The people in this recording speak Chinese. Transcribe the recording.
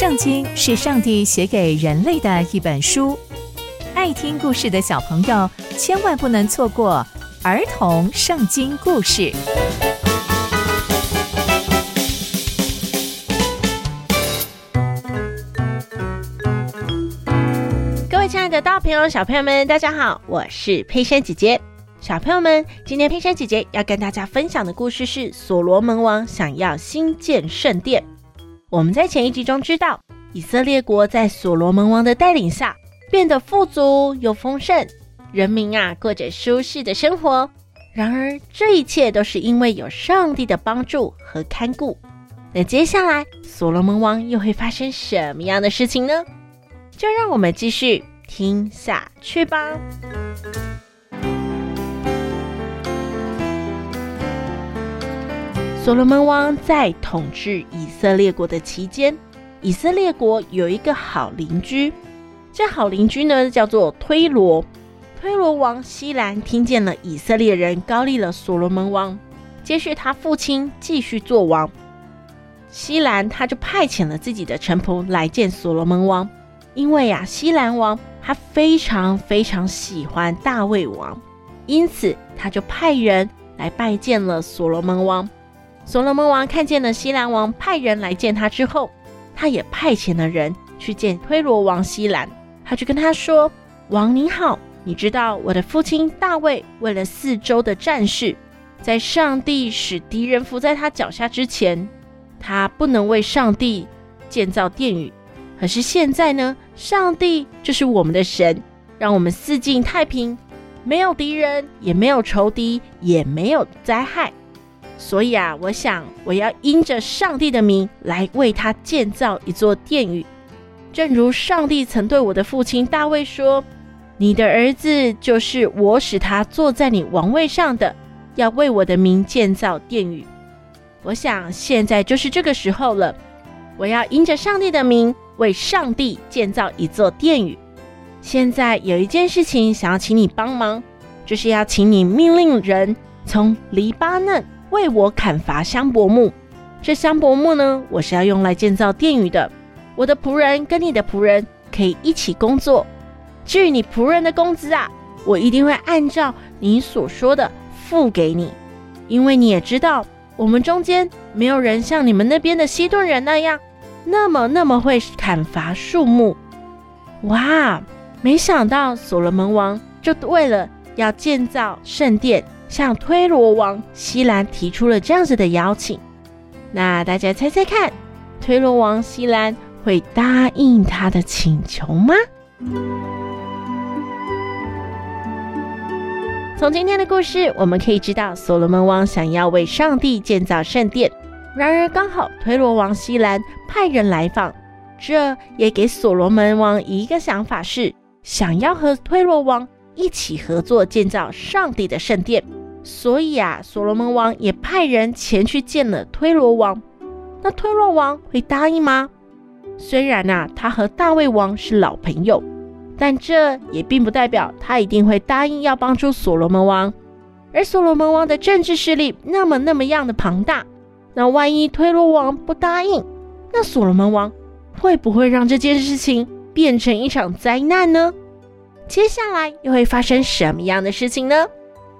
圣经是上帝写给人类的一本书，爱听故事的小朋友千万不能错过儿童圣经故事。各位亲爱的大朋友、小朋友们，大家好，我是佩珊姐姐。小朋友们，今天佩珊姐姐要跟大家分享的故事是所罗门王想要新建圣殿。我们在前一集中知道，以色列国在所罗门王的带领下变得富足又丰盛，人民啊过着舒适的生活。然而，这一切都是因为有上帝的帮助和看顾。那接下来，所罗门王又会发生什么样的事情呢？就让我们继续听下去吧。所罗门王在统治以色列国的期间，以色列国有一个好邻居，这好邻居呢叫做推罗。推罗王希兰听见了以色列人高立了所罗门王，接续他父亲继续做王。西兰他就派遣了自己的臣仆来见所罗门王，因为呀、啊，希兰王他非常非常喜欢大卫王，因此他就派人来拜见了所罗门王。所罗门王看见了西兰王派人来见他之后，他也派遣了人去见推罗王希兰。他就跟他说：“王你好，你知道我的父亲大卫为了四周的战事，在上帝使敌人伏在他脚下之前，他不能为上帝建造殿宇。可是现在呢，上帝就是我们的神，让我们四境太平，没有敌人，也没有仇敌，也没有灾害。”所以啊，我想我要因着上帝的名来为他建造一座殿宇，正如上帝曾对我的父亲大卫说：“你的儿子就是我使他坐在你王位上的，要为我的名建造殿宇。”我想现在就是这个时候了，我要因着上帝的名为上帝建造一座殿宇。现在有一件事情想要请你帮忙，就是要请你命令人从黎巴嫩。为我砍伐香柏木，这香柏木呢，我是要用来建造殿宇的。我的仆人跟你的仆人可以一起工作。至于你仆人的工资啊，我一定会按照你所说的付给你，因为你也知道，我们中间没有人像你们那边的西顿人那样，那么那么会砍伐树木。哇，没想到所罗门王就为了要建造圣殿。向推罗王希兰提出了这样子的邀请，那大家猜猜看，推罗王希兰会答应他的请求吗？从今天的故事，我们可以知道，所罗门王想要为上帝建造圣殿，然而刚好推罗王希兰派人来访，这也给所罗门王一个想法是，想要和推罗王一起合作建造上帝的圣殿。所以啊，所罗门王也派人前去见了推罗王。那推罗王会答应吗？虽然呐、他和大卫王是老朋友，但这也并不代表他一定会答应要帮助所罗门王。而所罗门王的政治势力那么那么样的庞大，那万一推罗王不答应，那所罗门王会不会让这件事情变成一场灾难呢？接下来又会发生什么样的事情呢？